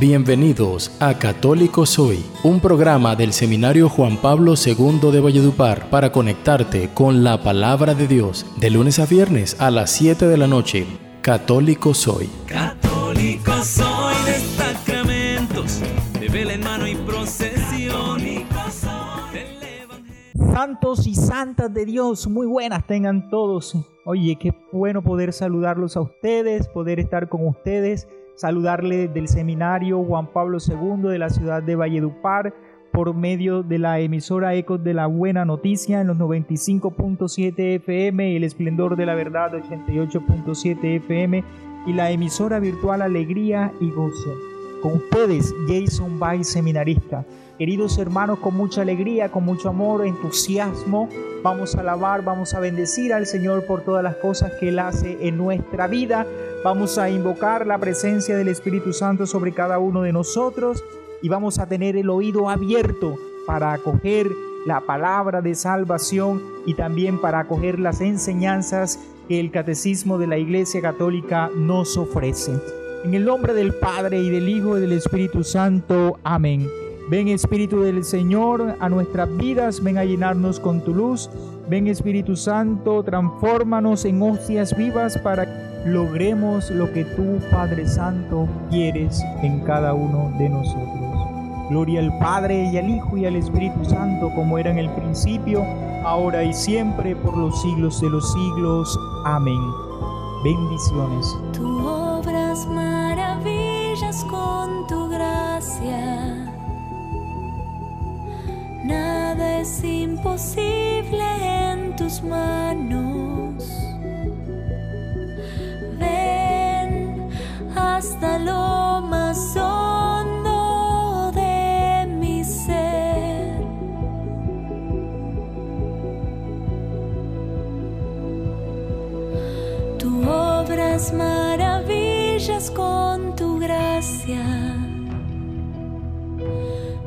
Bienvenidos a Católico Soy, un programa del Seminario Juan Pablo II de Valledupar para conectarte con la palabra de Dios de lunes a viernes a las 7 de la noche. Católico Soy. Católico soy de sacramentos, de vela en mano y procesión. Santos y santas de Dios, muy buenas tengan todos. Oye, qué bueno poder saludarlos a ustedes, poder estar con ustedes, saludarle del seminario Juan Pablo II de la ciudad de Valledupar por medio de la emisora Ecos de la Buena Noticia en los 95.7 FM el Esplendor de la Verdad 88.7 FM y la emisora virtual Alegría y Gozo. Con ustedes, Jason Bay, seminarista. Queridos hermanos, con mucha alegría, con mucho amor, entusiasmo, vamos a alabar, vamos a bendecir al Señor por todas las cosas que Él hace en nuestra vida. Vamos a invocar la presencia del Espíritu Santo sobre cada uno de nosotros y vamos a tener el oído abierto para acoger la palabra de salvación y también para acoger las enseñanzas que el Catecismo de la Iglesia Católica nos ofrece. En el nombre del Padre y del Hijo y del Espíritu Santo. Amén. Ven Espíritu del Señor a nuestras vidas, ven a llenarnos con tu luz. Ven Espíritu Santo, transfórmanos en hostias vivas para logremos lo que tú, Padre Santo, quieres en cada uno de nosotros. Gloria al Padre y al Hijo y al Espíritu Santo, como era en el principio, ahora y siempre, por los siglos de los siglos. Amén. Bendiciones. Tú obras maravillas con tu gracia. Nada es imposible en tus manos. Hasta lo más hondo de mi ser. Tú obras maravillas con tu gracia.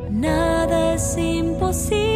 Nada es imposible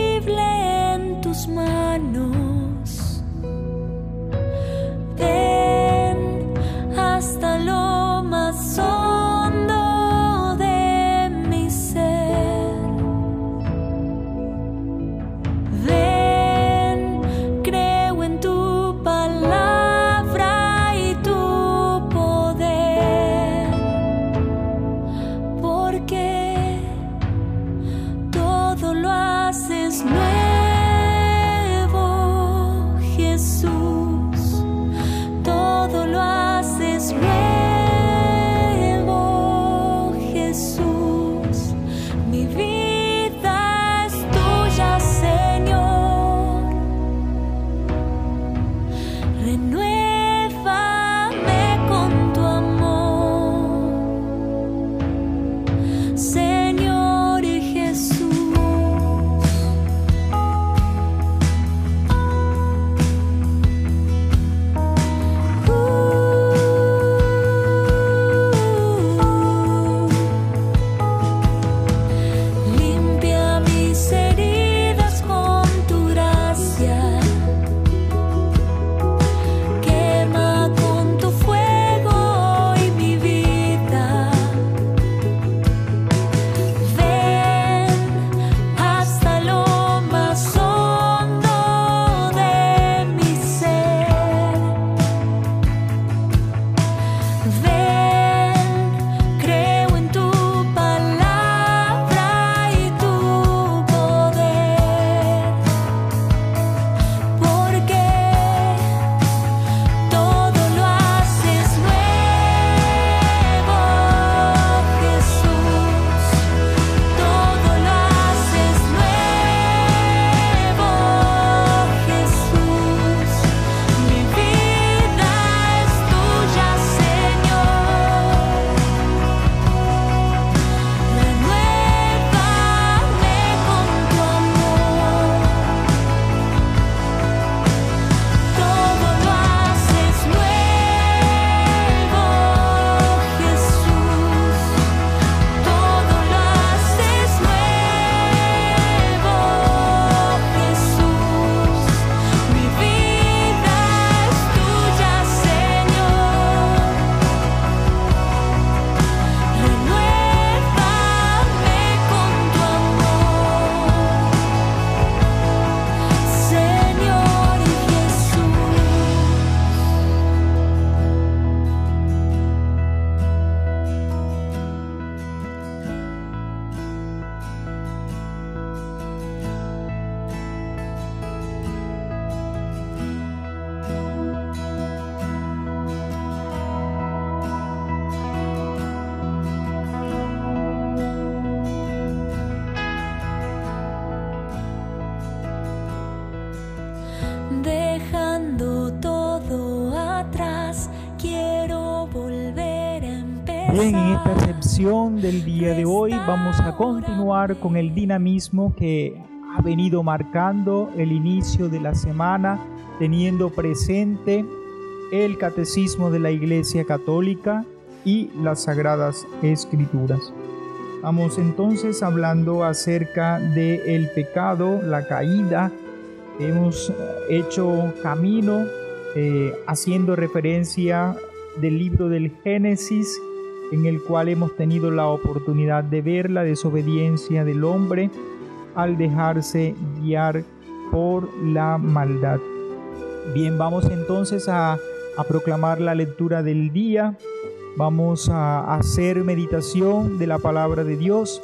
del día de hoy vamos a continuar con el dinamismo que ha venido marcando el inicio de la semana, teniendo presente el catecismo de la Iglesia Católica y las Sagradas Escrituras. Vamos entonces hablando acerca del el pecado, la caída. Hemos hecho camino eh, haciendo referencia del libro del Génesis, en el cual hemos tenido la oportunidad de ver la desobediencia del hombre al dejarse guiar por la maldad. Bien, vamos entonces a, proclamar la lectura del día. Vamos a hacer meditación de la palabra de Dios.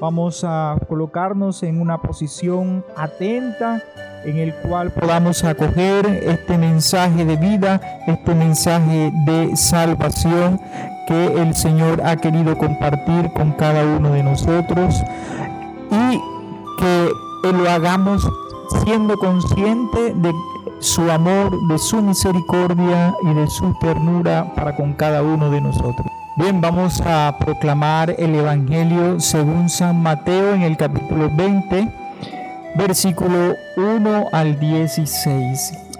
Vamos a colocarnos en una posición atenta en el cual podamos acoger este mensaje de vida, este mensaje de salvación que el Señor ha querido compartir con cada uno de nosotros y que lo hagamos siendo consciente de su amor, de su misericordia y de su ternura para con cada uno de nosotros. Bien, vamos a proclamar el Evangelio según San Mateo en el capítulo 20 versículo 1 al 16.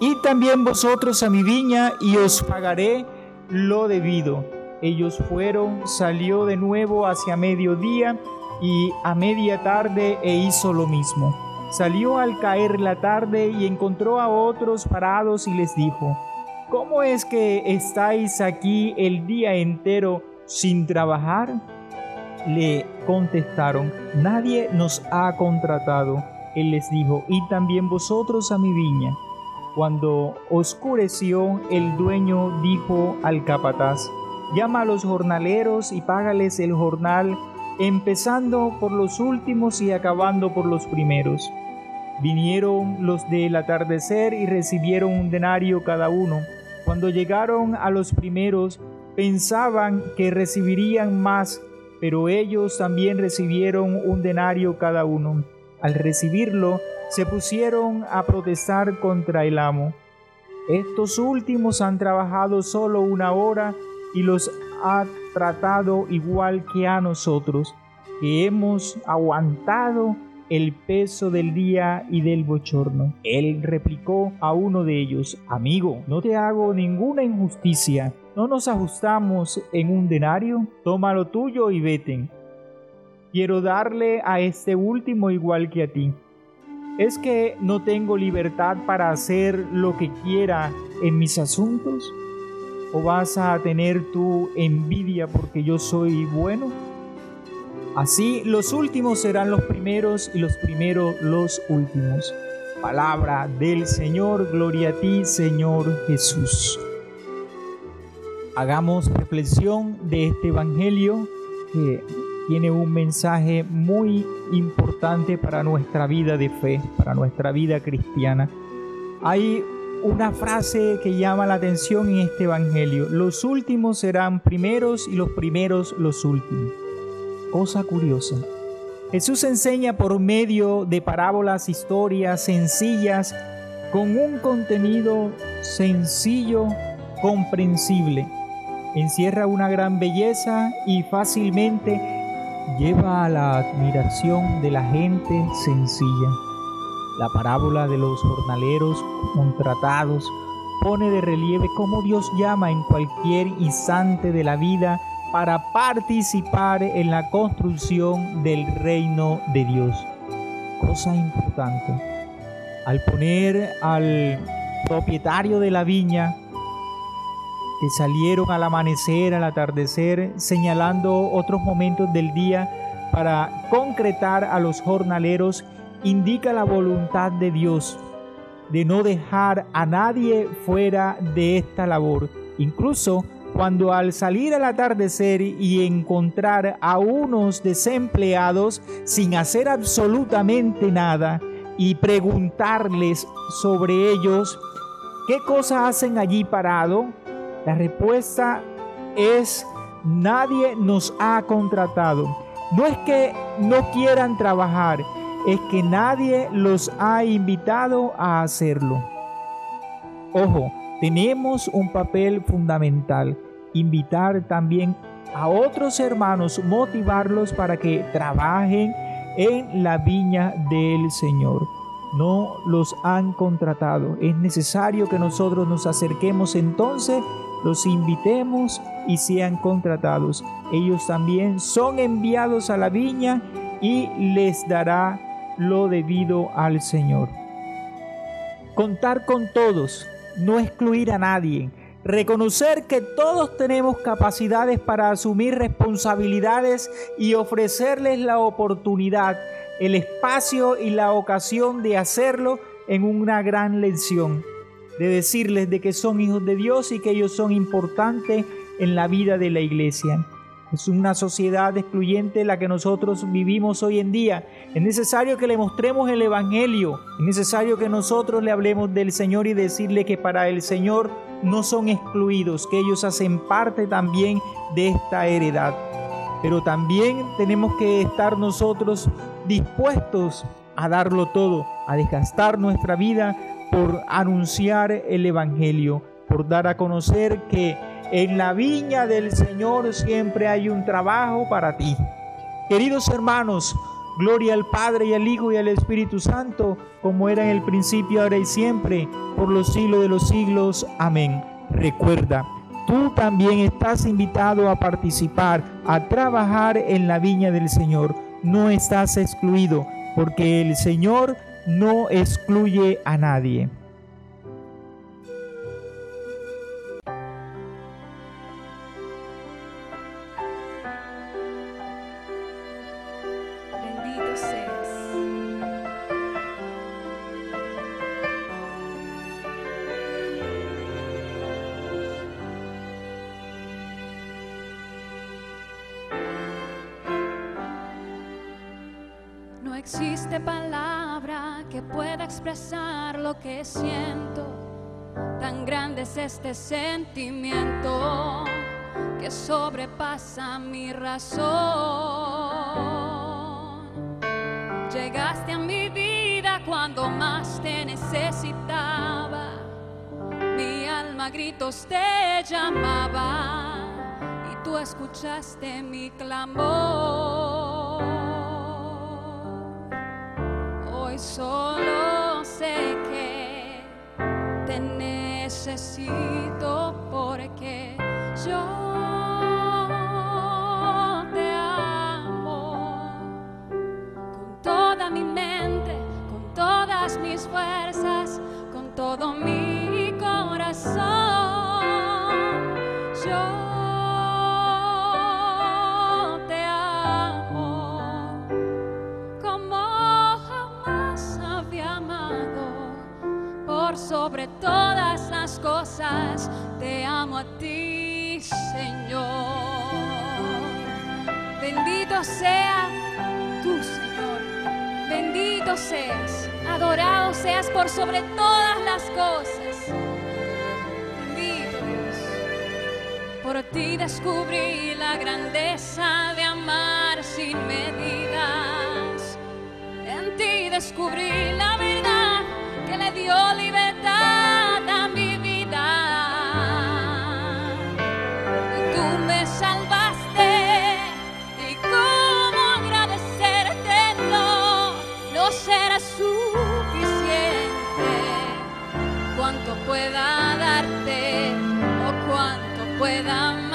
y también vosotros a mi viña y os pagaré lo debido. Ellos fueron, salió de nuevo hacia mediodía y a media tarde e hizo lo mismo. Salió al caer la tarde y encontró a otros parados y les dijo, ¿cómo es que estáis aquí el día entero sin trabajar? Le contestaron, nadie nos ha contratado. Él les dijo, y también vosotros a mi viña. Cuando oscureció, el dueño dijo al capataz, llama a los jornaleros y págales el jornal, empezando por los últimos y acabando por los primeros. Vinieron los del atardecer y recibieron un denario cada uno. Cuando llegaron a los primeros, pensaban que recibirían más, pero ellos también recibieron un denario cada uno. Al recibirlo, se pusieron a protestar contra el amo. Estos últimos han trabajado solo una hora y los ha tratado igual que a nosotros, que hemos aguantado el peso del día y del bochorno. Él replicó a uno de ellos, amigo, no te hago ninguna injusticia. ¿No nos ajustamos en un denario? Toma lo tuyo y vete. Quiero darle a este último igual que a ti. ¿Es que no tengo libertad para hacer lo que quiera en mis asuntos? ¿O vas a tener tu envidia porque yo soy bueno? Así los últimos serán los primeros y los primeros los últimos. Palabra del Señor, gloria a ti Señor Jesús. Hagamos reflexión de este Evangelio que tiene un mensaje muy importante para nuestra vida de fe, para nuestra vida cristiana. Hay una frase que llama la atención en este Evangelio. Los últimos serán primeros y los primeros los últimos. Cosa curiosa. Jesús enseña por medio de parábolas, historias sencillas, con un contenido sencillo, comprensible. Encierra una gran belleza y fácilmente lleva a la admiración de la gente sencilla. La parábola de los jornaleros contratados pone de relieve cómo Dios llama en cualquier instante de la vida para participar en la construcción del reino de Dios. Cosa importante. Al poner al propietario de la viña que salieron al amanecer, al atardecer, señalando otros momentos del día para concretar a los jornaleros, indica la voluntad de Dios de no dejar a nadie fuera de esta labor. Incluso cuando al salir al atardecer y encontrar a unos desempleados sin hacer absolutamente nada y preguntarles sobre ellos, ¿qué cosa hacen allí parado? La respuesta es, nadie nos ha contratado. No es que no quieran trabajar, es que nadie los ha invitado a hacerlo. Ojo, tenemos un papel fundamental, invitar también a otros hermanos, motivarlos para que trabajen en la viña del Señor. No los han contratado. Es necesario que nosotros nos acerquemos entonces, los invitemos y sean contratados. Ellos también son enviados a la viña y les dará lo debido al Señor. Contar con todos, no excluir a nadie, reconocer que todos tenemos capacidades para asumir responsabilidades y ofrecerles la oportunidad, el espacio y la ocasión de hacerlo en una gran lección, de decirles de que son hijos de Dios y que ellos son importantes en la vida de la iglesia. Es una sociedad excluyente la que nosotros vivimos hoy en día. Es necesario que le mostremos el Evangelio. Es necesario que nosotros le hablemos del Señor y decirle que para el Señor no son excluidos, que ellos hacen parte también de esta heredad. Pero también tenemos que estar nosotros dispuestos a darlo todo, a desgastar nuestra vida por anunciar el Evangelio, por dar a conocer que en la viña del Señor siempre hay un trabajo para ti. Queridos hermanos, gloria al Padre y al Hijo y al Espíritu Santo, como era en el principio, ahora y siempre, por los siglos de los siglos. Amén. Recuerda, tú también estás invitado a participar, a trabajar en la viña del Señor. No estás excluido, porque el Señor no excluye a nadie. Este sentimiento que sobrepasa mi razón. Llegaste a mi vida cuando más te necesitaba. Mi alma gritos te llamaba y tú escuchaste mi clamor. Hoy solo necesito porque yo te amo con toda mi mente, con todas mis fuerzas, con todo mi corazón. Yo te amo como jamás había amado. Por sobre todas te amo a ti, Señor. Bendito sea tú, Señor. Bendito seas. Adorado seas por sobre todas las cosas. Bendito Dios. Por ti descubrí la grandeza de amar sin medidas. En ti descubrí la verdad que le dio libertad pueda darte o cuanto pueda.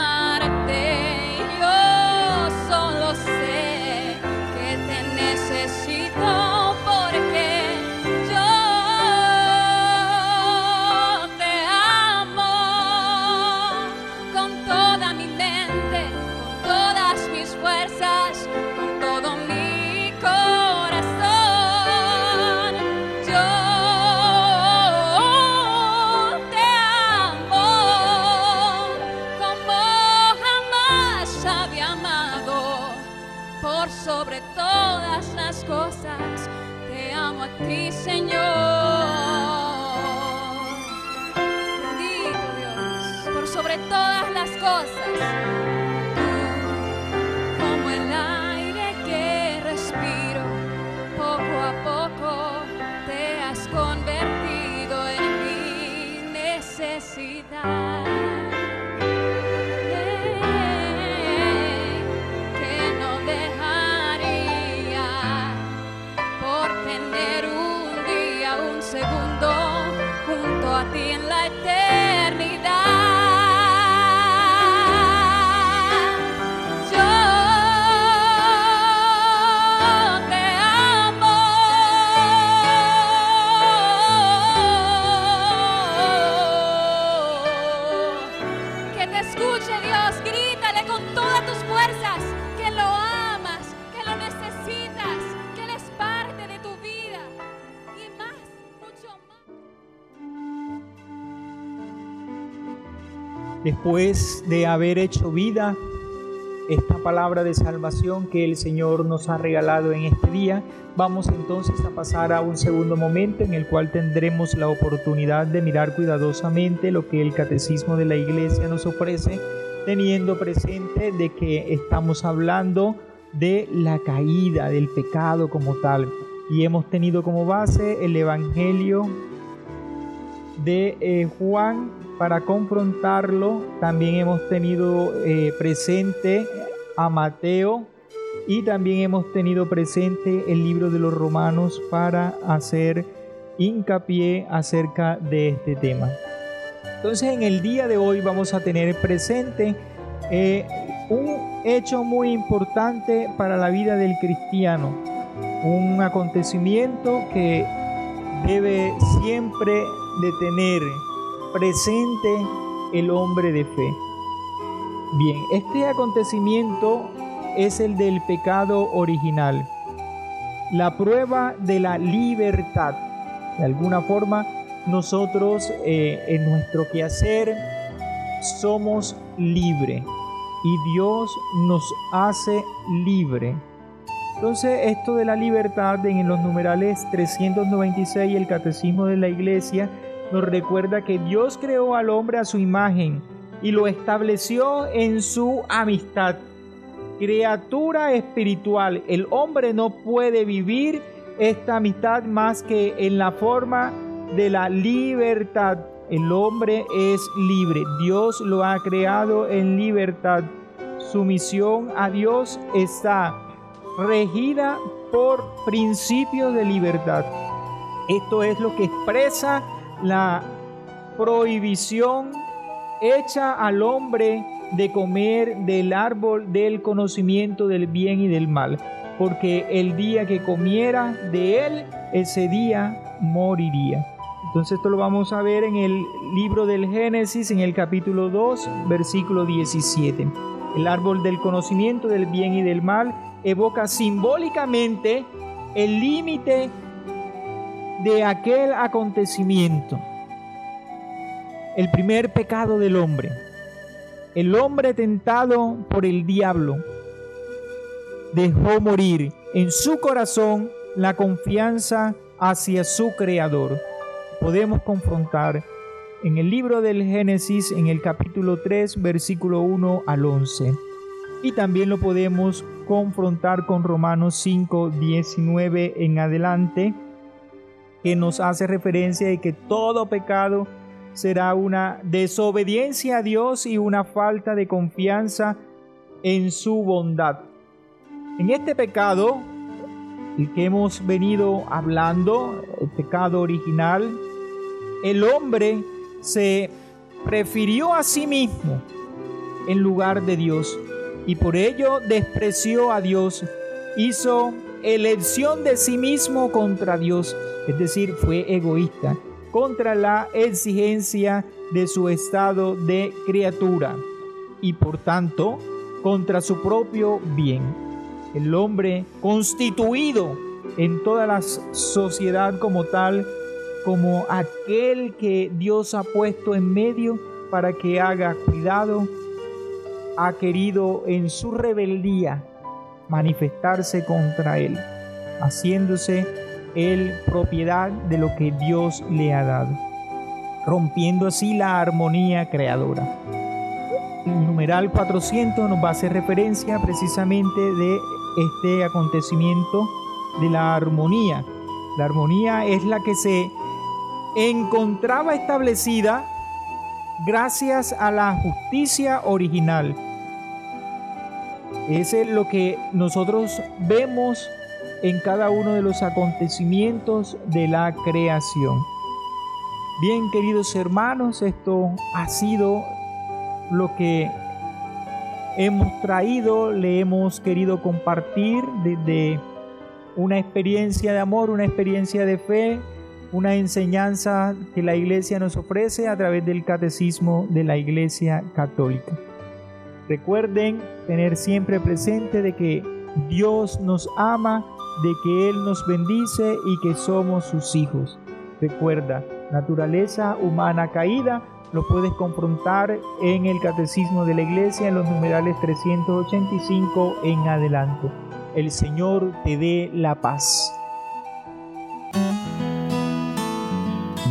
Después de haber hecho vida, esta palabra de salvación que el Señor nos ha regalado en este día, vamos entonces a pasar a un segundo momento en el cual tendremos la oportunidad de mirar cuidadosamente lo que el catecismo de la iglesia nos ofrece, teniendo presente de que estamos hablando de la caída, del pecado como tal. Y hemos tenido como base el Evangelio de eh, Juan para confrontarlo. También hemos tenido eh, presente a Mateo y también hemos tenido presente el libro de los romanos para hacer hincapié acerca de este tema. Entonces en el día de hoy vamos a tener presente eh, un hecho muy importante para la vida del cristiano, un acontecimiento que debe siempre de tener presente el hombre de fe. Bien, este acontecimiento es el del pecado original, la prueba de la libertad. De alguna forma, nosotros eh, en nuestro quehacer somos libres y Dios nos hace libre. Entonces, esto de la libertad en los numerales 396 el Catecismo de la Iglesia nos recuerda que Dios creó al hombre a su imagen y lo estableció en su amistad. Criatura espiritual, el hombre no puede vivir esta amistad más que en la forma de la libertad. El hombre es libre, Dios lo ha creado en libertad. Su misión a Dios está regida por principios de libertad. Esto es lo que expresa la prohibición hecha al hombre de comer del árbol del conocimiento del bien y del mal, porque el día que comiera de él, ese día moriría. Entonces esto lo vamos a ver en el libro del Génesis, en el capítulo 2, versículo 17. El árbol del conocimiento del bien y del mal evoca simbólicamente el límite de aquel acontecimiento. El primer pecado del hombre. El hombre tentado por el diablo dejó morir en su corazón la confianza hacia su creador. Podemos confrontar en el libro del Génesis, en el capítulo 3, versículo 1 al 11. Y también lo podemos confrontar con Romanos 5, 19 en adelante, que nos hace referencia de que todo pecado será una desobediencia a Dios y una falta de confianza en su bondad. En este pecado, el que hemos venido hablando, el pecado original, el hombre se prefirió a sí mismo en lugar de Dios y por ello despreció a Dios, hizo elección de sí mismo contra Dios, es decir, fue egoísta, contra la exigencia de su estado de criatura y por tanto contra su propio bien. El hombre constituido en toda la sociedad como tal, como aquel que Dios ha puesto en medio para que haga cuidado, ha querido en su rebeldía manifestarse contra él, haciéndose él propiedad de lo que Dios le ha dado, rompiendo así la armonía creadora. El numeral 400 nos va a hacer referencia precisamente de este acontecimiento de la armonía. La armonía es la que se encontraba establecida gracias a la justicia original. Ese es lo que nosotros vemos en cada uno de los acontecimientos de la creación. Bien, queridos hermanos, esto ha sido lo que hemos traído, le hemos querido compartir desde una experiencia de amor, una experiencia de fe, una enseñanza que la iglesia nos ofrece a través del catecismo de la iglesia católica. Recuerden tener siempre presente de que Dios nos ama, de que Él nos bendice y que somos sus hijos. Recuerda, naturaleza humana caída, lo puedes confrontar en el Catecismo de la Iglesia en los numerales 385 en adelante. El Señor te dé la paz.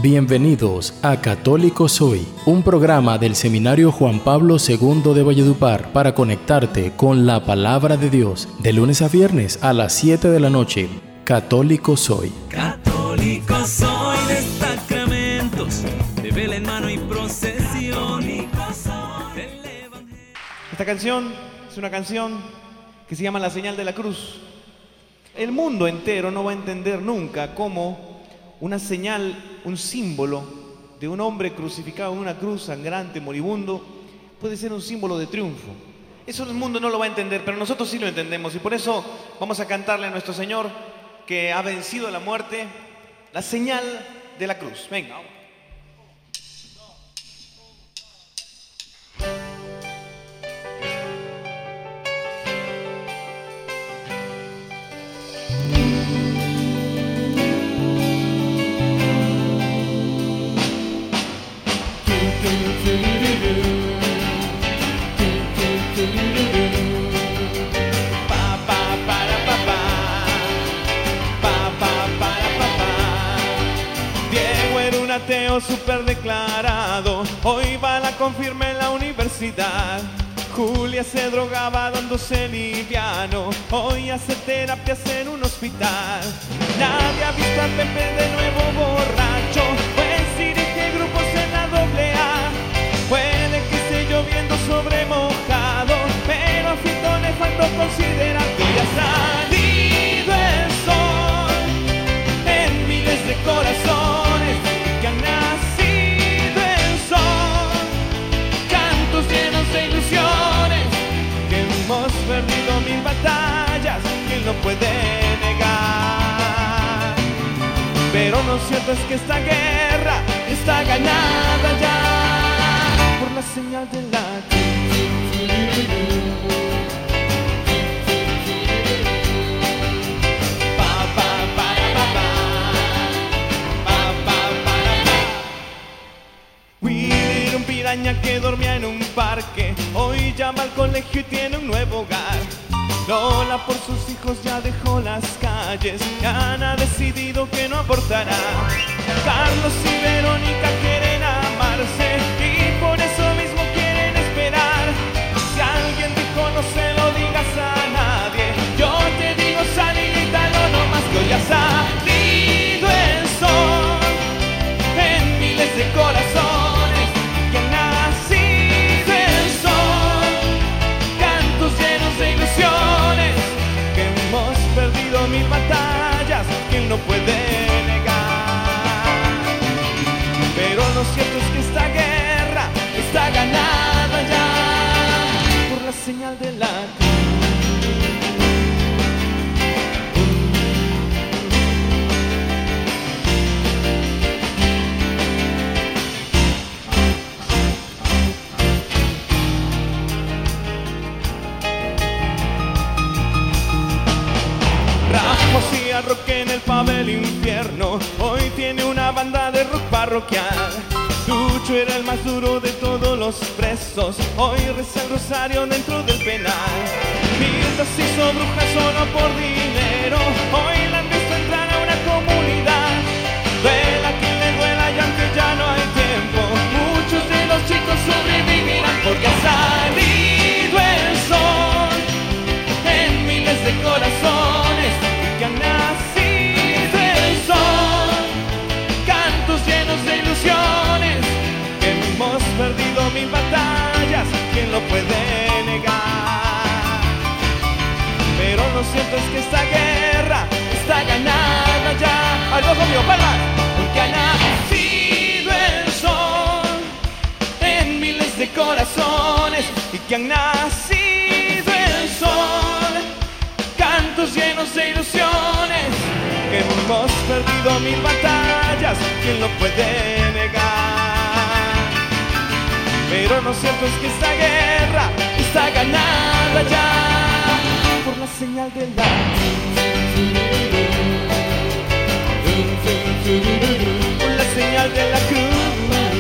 Bienvenidos a Católico Soy, un programa del Seminario Juan Pablo II de Valledupar para conectarte con la palabra de Dios de lunes a viernes a las 7 de la noche. Católico Soy. Católico soy de sacramentos, de vela en mano y procesión. Esta canción es una canción que se llama La señal de la cruz. El mundo entero no va a entender nunca cómo una señal, un símbolo de un hombre crucificado en una cruz sangrante, moribundo, puede ser un símbolo de triunfo. Eso el mundo no lo va a entender, pero nosotros sí lo entendemos y por eso vamos a cantarle a nuestro Señor que ha vencido la muerte, la señal de la cruz. Venga. Julia se drogaba dándose liviano. Hoy hace terapias en un hospital. Nadie ha visto a Pepe de nuevo borracho. Pues dirige grupos en la doble A. Puede que esté lloviendo sobre mojado, pero a Fito le faltó considerar que ya ha puede negar. Pero lo cierto es que esta guerra está ganada ya por la señal de la que dormía en un parque. Hoy llama al colegio y tiene un nuevo hogar. Lola por sus hijos ya dejó las calles. Ana ha decidido que no abortará. Carlos y Verónica quieren amarse tiene una banda de rock parroquial. Lucho era el más duro de todos los presos. Hoy reza el rosario dentro del penal. Mi cuántas hizo brujas solo por dinero. Hoy la han visto entrar a una comunidad. Duela quien le duela y aunque ya no hay tiempo, muchos de los chicos sobrevivirán porque ha que hemos perdido mil batallas, ¿quién lo puede negar? Pero lo cierto es que esta guerra está ganada ya. Al ojo mío, palmas, porque ha nacido el sol en miles de corazones y que han nacido el sol. Cantos llenos de ilusiones, que hemos perdido mil batallas, ¿quién lo puede negar? Pero lo cierto es que esta guerra está ganada ya por la señal de la por la señal de la cruz.